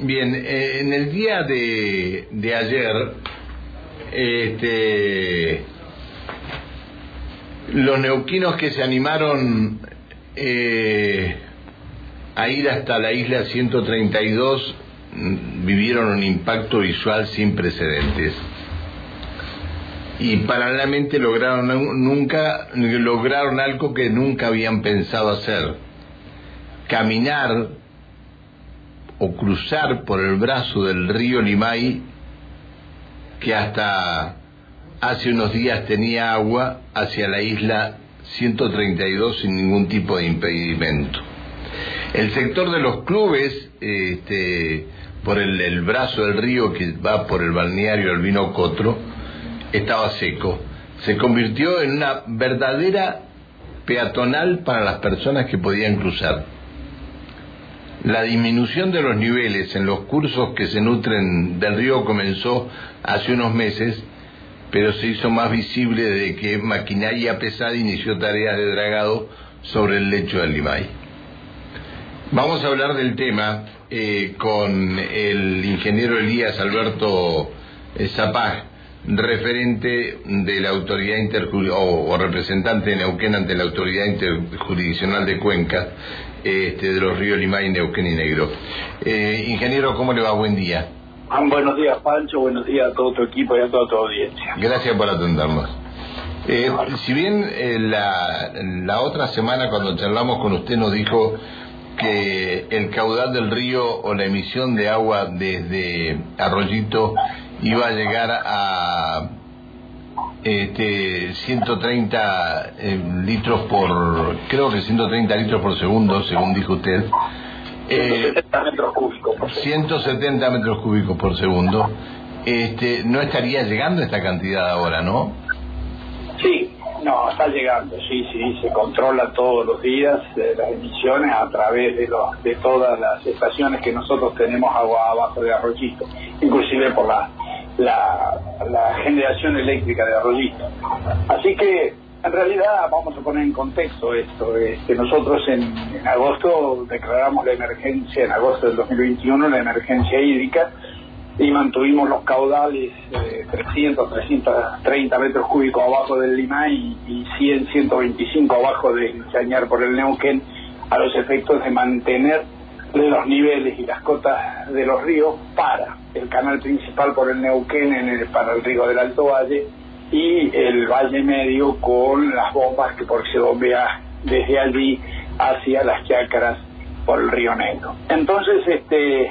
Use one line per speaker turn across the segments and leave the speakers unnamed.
Bien, eh, en el día de, ayer, este, los neuquinos que se animaron eh, a ir hasta la isla 132 mm, vivieron un impacto visual sin precedentes. Y paralelamente lograron nunca lograron algo que nunca habían pensado hacer. Caminar o cruzar por el brazo del río Limay, que hasta hace unos días tenía agua, hacia la isla 132 sin ningún tipo de impedimento. El sector de los clubes, este, por el, brazo del río que va por el balneario Albino Cotro, estaba seco. Se convirtió en una verdadera peatonal para las personas que podían cruzar. La disminución de los niveles en los cursos que se nutren del río comenzó hace unos meses, pero se hizo más visible desde que maquinaria pesada inició tareas de dragado sobre el lecho del Limay. Vamos a hablar del tema eh, con el ingeniero Elías Alberto eh, Zapag, referente de la autoridad o, representante de Neuquén ante la autoridad interjurisdiccional de Cuenca este, de los ríos Limay, Neuquén y Negro. Eh, ingeniero, ¿cómo le va? Buen día.
Ah, buenos días, Pancho. Buenos días a todo tu equipo y a toda tu audiencia.
Gracias por atendernos. Eh, si bien eh, la, la otra semana cuando charlamos con usted nos dijo que el caudal del río o la emisión de agua desde Arroyito iba a llegar a este 130 eh, litros por creo que 130 litros por segundo según dijo usted.
Eh, 170 metros cúbicos por
170 metros cúbicos por segundo. Este no estaría llegando esta cantidad ahora no
sí no está llegando sí sí se controla todos los días eh, las emisiones a través de los de todas las estaciones que nosotros tenemos agua abajo de arroyito inclusive por la la, generación eléctrica de Arroyito. Así que, en realidad, vamos a poner en contexto esto. Este, nosotros en, agosto declaramos la emergencia, en agosto del 2021, la emergencia hídrica y mantuvimos los caudales 300, 330 metros cúbicos abajo del Limay y, 100, 125 abajo del Chañar por el Neuquén a los efectos de mantener los niveles y las cotas de los ríos para el canal principal por el Neuquén en el, para el río del Alto Valle y el Valle Medio con las bombas que por se bombea desde allí hacia las chacras por el río Negro. Entonces, este,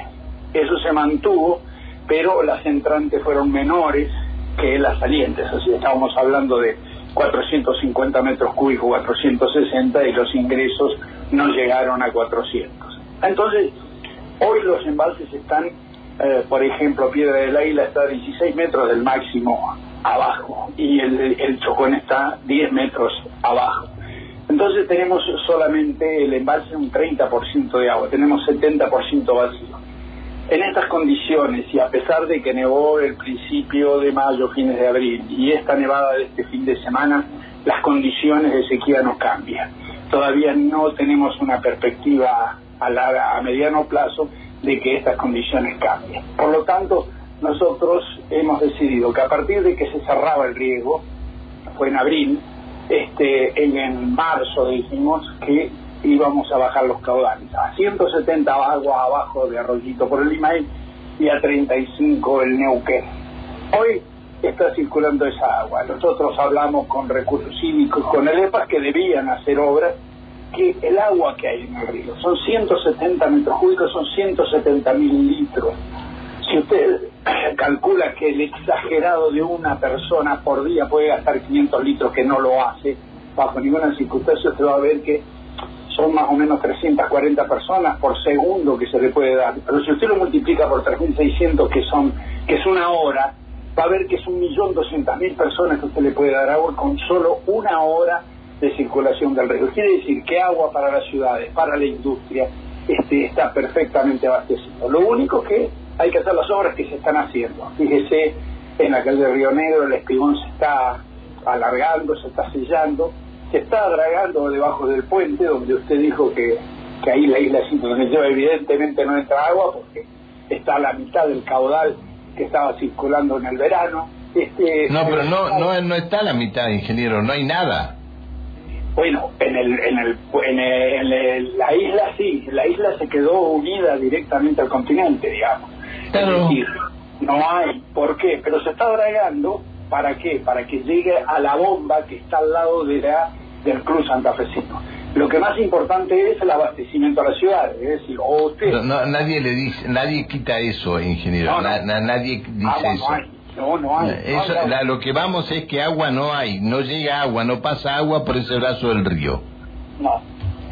eso se mantuvo, pero las entrantes fueron menores que las salientes, así estábamos hablando de 450 metros cúbicos, 460 y los ingresos no llegaron a 400. Entonces, hoy los embalses están eh, por ejemplo, Piedra del Águila está a 16 metros del máximo abajo y el, el Chocón está 10 metros abajo. Entonces tenemos solamente el embalse un 30% de agua, tenemos 70% vacío. En estas condiciones y a pesar de que nevó el principio de mayo, fines de abril y esta nevada de este fin de semana, las condiciones de sequía no cambian. Todavía no tenemos una perspectiva a, larga, a mediano plazo de que estas condiciones cambien. Por lo tanto, nosotros hemos decidido que a partir de que se cerraba el riesgo, fue en abril, este, en, marzo dijimos que íbamos a bajar los caudales a 170 aguas abajo de Arroyito por el Limay y a 35 el Neuquén. Hoy está circulando esa agua. Nosotros hablamos con recursos cívicos, con el EPAS que debían hacer obras que el agua que hay en el río son 170 metros cúbicos, son 170 mil litros. Si usted calcula que el exagerado de una persona por día puede gastar 500 litros, que no lo hace, bajo ninguna circunstancia usted va a ver que son más o menos 340 personas por segundo que se le puede dar. Pero si usted lo multiplica por 3.600, que, son, que es una hora, va a ver que es un millón doscientas mil personas que usted le puede dar agua con solo una hora de circulación del río. Quiere decir que agua para las ciudades, para la industria, este, está perfectamente abastecido. Lo único que hay que hacer las obras que se están haciendo. Fíjese, en la calle de Río Negro el espigón se está alargando, se está sellando, se está dragando debajo del puente, donde usted dijo que, que ahí la isla 132 evidentemente no entra agua porque está a la mitad del caudal que estaba circulando en el verano. Este,
no, pero no, no, no está a la mitad, ingeniero, no hay nada.
Bueno, en, el, en, el, en, la isla sí, la isla se quedó unida directamente al continente, digamos. Es decir, no hay, ¿por qué? Pero se está dragando, ¿para qué? Para que llegue a la bomba que está al lado de la del Cruz Santafesino. Lo que más importante es el abastecimiento a la ciudad, es decir, o usted...
nadie le dice, nadie quita eso, ingeniero, nadie dice eso.
No, no hay. Eso,
lo que vamos es que agua no hay, no llega agua, no pasa agua por ese brazo del río.
No,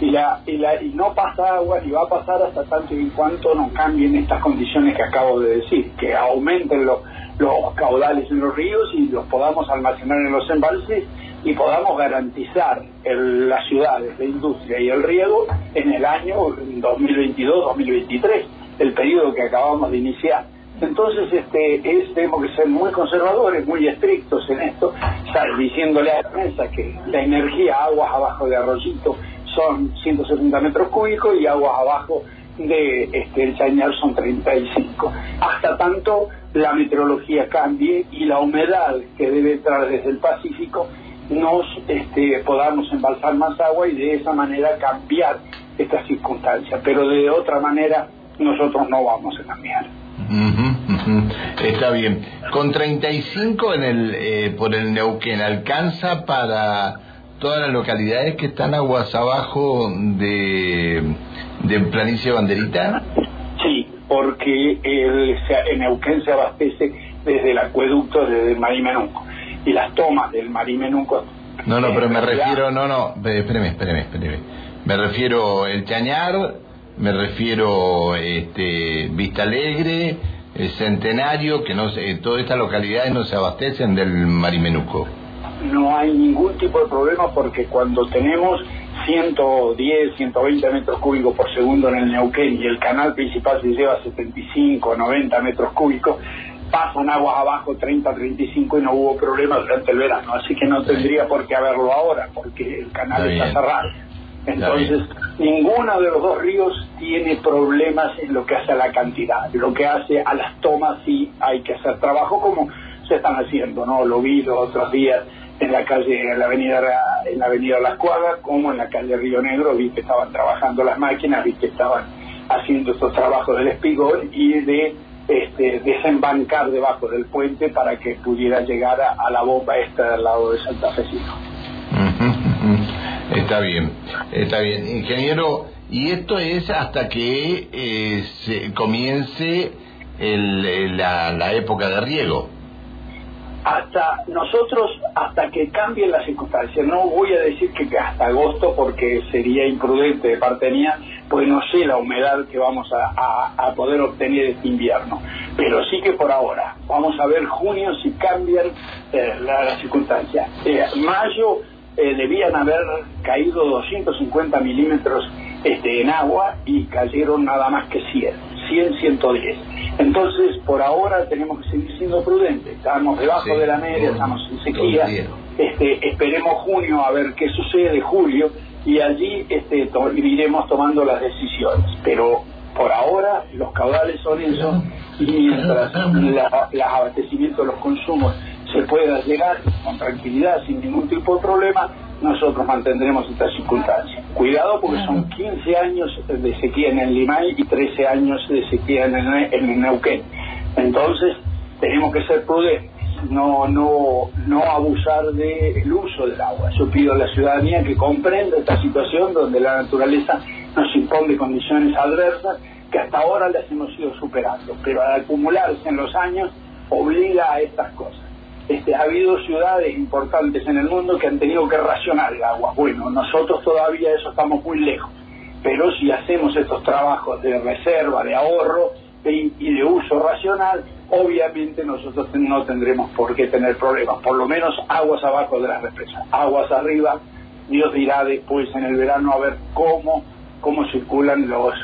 y, la, y, la, y no pasa agua y va a pasar hasta tanto y en cuanto no cambien estas condiciones que acabo de decir, que aumenten los, los caudales en los ríos y los podamos almacenar en los embalses y podamos garantizar el, las ciudades, la industria y el riego en el año 2022-2023, el periodo que acabamos de iniciar. Entonces, este, es, tenemos que ser muy conservadores, muy estrictos en esto, diciéndole a la prensa que la energía, aguas abajo de Arroyito, son 170 metros cúbicos y aguas abajo de este, el Chañar son 35. Hasta tanto la meteorología cambie y la humedad que debe entrar desde el Pacífico nos este, podamos embalsar más agua y de esa manera cambiar estas circunstancias. Pero de otra manera nosotros no vamos a cambiar.
Está bien. Con 35 en el, eh, por el Neuquén, ¿alcanza para todas las localidades que están aguas abajo de, de Planicie Banderita?
Sí, porque el, en Neuquén se abastece desde el acueducto desde Marimenunco y las tomas del Marimenunco.
No, no, pero me refiero, no, no, espéreme, espéreme, espéreme. Me refiero el Chañar, me refiero este, Vista Alegre, Centenario, que no sé, todas estas localidades no se abastecen del Marimenuco.
No hay ningún tipo de problema porque cuando tenemos 110, 120 metros cúbicos por segundo en el Neuquén y el canal principal se lleva 75, 90 metros cúbicos, pasan aguas abajo 30, 35 y no hubo problema durante el verano, así que no tendría por qué haberlo ahora porque el canal está cerrado. Entonces, ninguno de los dos ríos tiene problemas en lo que hace a la cantidad. Lo que hace a las tomas sí hay que hacer trabajo como se están haciendo, ¿no? Lo vi los otros días en la calle, en la avenida, en la avenida Las Cuadras, como en la calle Río Negro, vi que estaban trabajando las máquinas, vi que estaban haciendo estos trabajos del espigón y de este, desembancar debajo del puente para que pudiera llegar a, la bomba esta del lado de Santa Fecino.
Está bien, está bien. Ingeniero, y esto es hasta que eh, se comience el, la, la época de riego
hasta nosotros, hasta que cambien las circunstancias. No voy a decir que hasta agosto porque sería imprudente de parte mía, pues no sé la humedad que vamos a, poder obtener este invierno. Pero sí que por ahora, vamos a ver junio si cambian eh, las circunstancias. Eh, mayo eh, debían haber caído 250 milímetros este, en agua y cayeron nada más que 100, 100, 110. Entonces, por ahora tenemos que seguir siendo prudentes. Estamos debajo de la media, estamos en sequía. Este, esperemos junio a ver qué sucede, julio, y allí este, iremos tomando las decisiones. Pero por ahora los caudales son esos y mientras los abastecimientos, los consumos se pueda llegar con tranquilidad, sin ningún tipo de problema, nosotros mantendremos esta circunstancia. Cuidado porque son 15 años de sequía en el Limay y 13 años de sequía en el, Neuquén. Entonces, tenemos que ser prudentes, no, no, no abusar del uso del agua. Yo pido a la ciudadanía que comprenda esta situación donde la naturaleza nos impone condiciones adversas que hasta ahora las hemos ido superando, pero al acumularse en los años obliga a estas cosas. Este, ha habido ciudades importantes en el mundo que han tenido que racionar el agua. Bueno, nosotros todavía eso estamos muy lejos, pero si hacemos estos trabajos de reserva, de ahorro y, de uso racional, obviamente nosotros no tendremos por qué tener problemas, por lo menos aguas abajo de las represas, aguas arriba, Dios dirá después en el verano a ver cómo, cómo circulan los,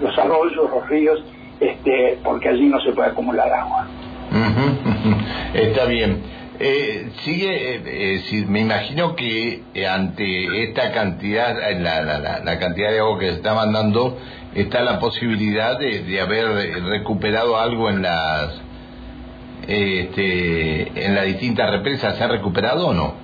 los, arroyos, los ríos, este, porque allí no se puede acumular agua.
Está bien. Eh, sigue, eh, eh me imagino que eh, ante esta cantidad, la, la, la, cantidad de agua que se está mandando, está la posibilidad de, de haber recuperado algo en las este, en las distintas represas. ¿Se ha recuperado o no?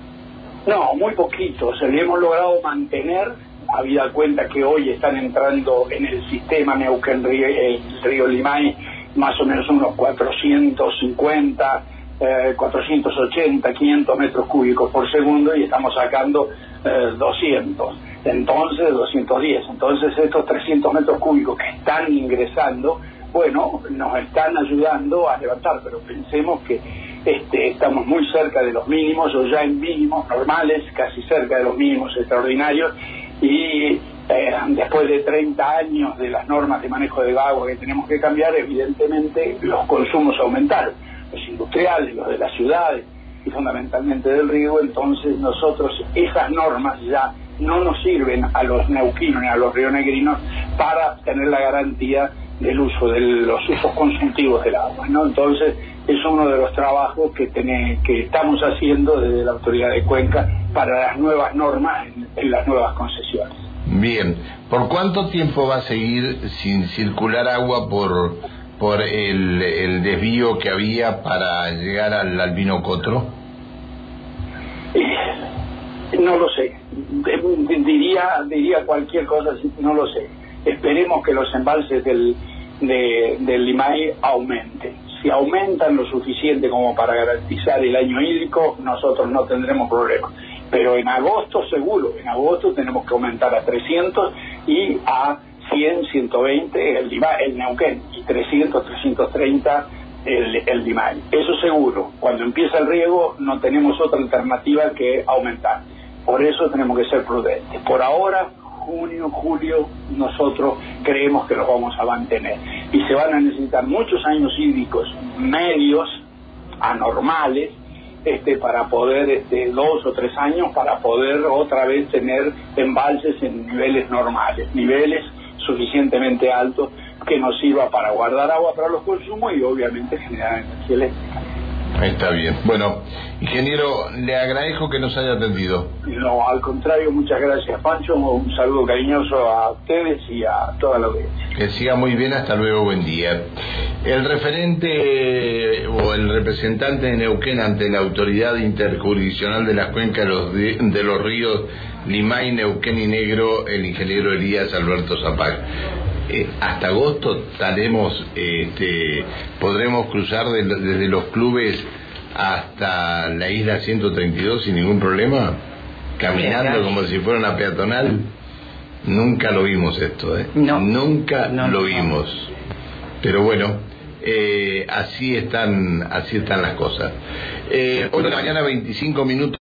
No, muy poquito. Se le hemos logrado mantener, habida cuenta que hoy están entrando en el sistema Neuquén el río Limay más o menos unos 450, eh, 480, 500 metros cúbicos por segundo y estamos sacando eh, 200, entonces 210. Entonces estos 300 metros cúbicos que están ingresando, bueno, nos están ayudando a levantar, pero pensemos que este, estamos muy cerca de los mínimos o ya en mínimos normales, casi cerca de los mínimos extraordinarios y eh, después de 30 años de las normas de manejo de agua que tenemos que cambiar, evidentemente los consumos aumentaron, los industriales, los de las ciudades y fundamentalmente del río, entonces nosotros esas normas ya no nos sirven a los neuquinos ni a los rionegrinos para tener la garantía del uso, de los usos consultivos del agua, ¿no? Entonces es uno de los trabajos que, que estamos haciendo desde la autoridad de Cuenca para las nuevas normas en las nuevas concesiones.
Bien, ¿por cuánto tiempo va a seguir sin circular agua por, por el, el desvío que había para llegar al Albino Cotro?
No lo sé. Diría, diría cualquier cosa, no lo sé. Esperemos que los embalses del, de, del Limay aumenten. Si aumentan lo suficiente como para garantizar el año hídrico, nosotros no tendremos problema pero en agosto seguro, en agosto tenemos que aumentar a 300 y a 100, 120 el, el Neuquén y 300, 330 el, el Dimay. Eso seguro, cuando empieza el riego no tenemos otra alternativa que aumentar. Por eso tenemos que ser prudentes. Por ahora, junio, julio, nosotros creemos que los vamos a mantener. Y se van a necesitar muchos años hídricos medios, anormales, este, para poder, este, dos o tres años, para poder otra vez tener embalses en niveles normales, niveles suficientemente altos que nos sirva para guardar agua para los consumos y obviamente generar energía eléctrica.
Está bien. Bueno, ingeniero, le agradezco que nos haya atendido.
No, al contrario, muchas gracias, Pancho. Un saludo cariñoso a ustedes y a toda la audiencia.
Que siga muy bien, hasta luego, buen día. El referente o el representante de Neuquén ante la autoridad interjurisdiccional de las cuencas de los, ríos Limay, Neuquén y Negro, el ingeniero Elías Alberto Zapag. Eh, hasta agosto estaremos, este, podremos cruzar desde los clubes hasta la isla 132 sin ningún problema, caminando como si fuera una peatonal. Nunca lo vimos esto, ¿eh? Nunca lo vimos. Pero bueno, eh, así están, así están las cosas. Eh, hoy de la mañana 25 minutos.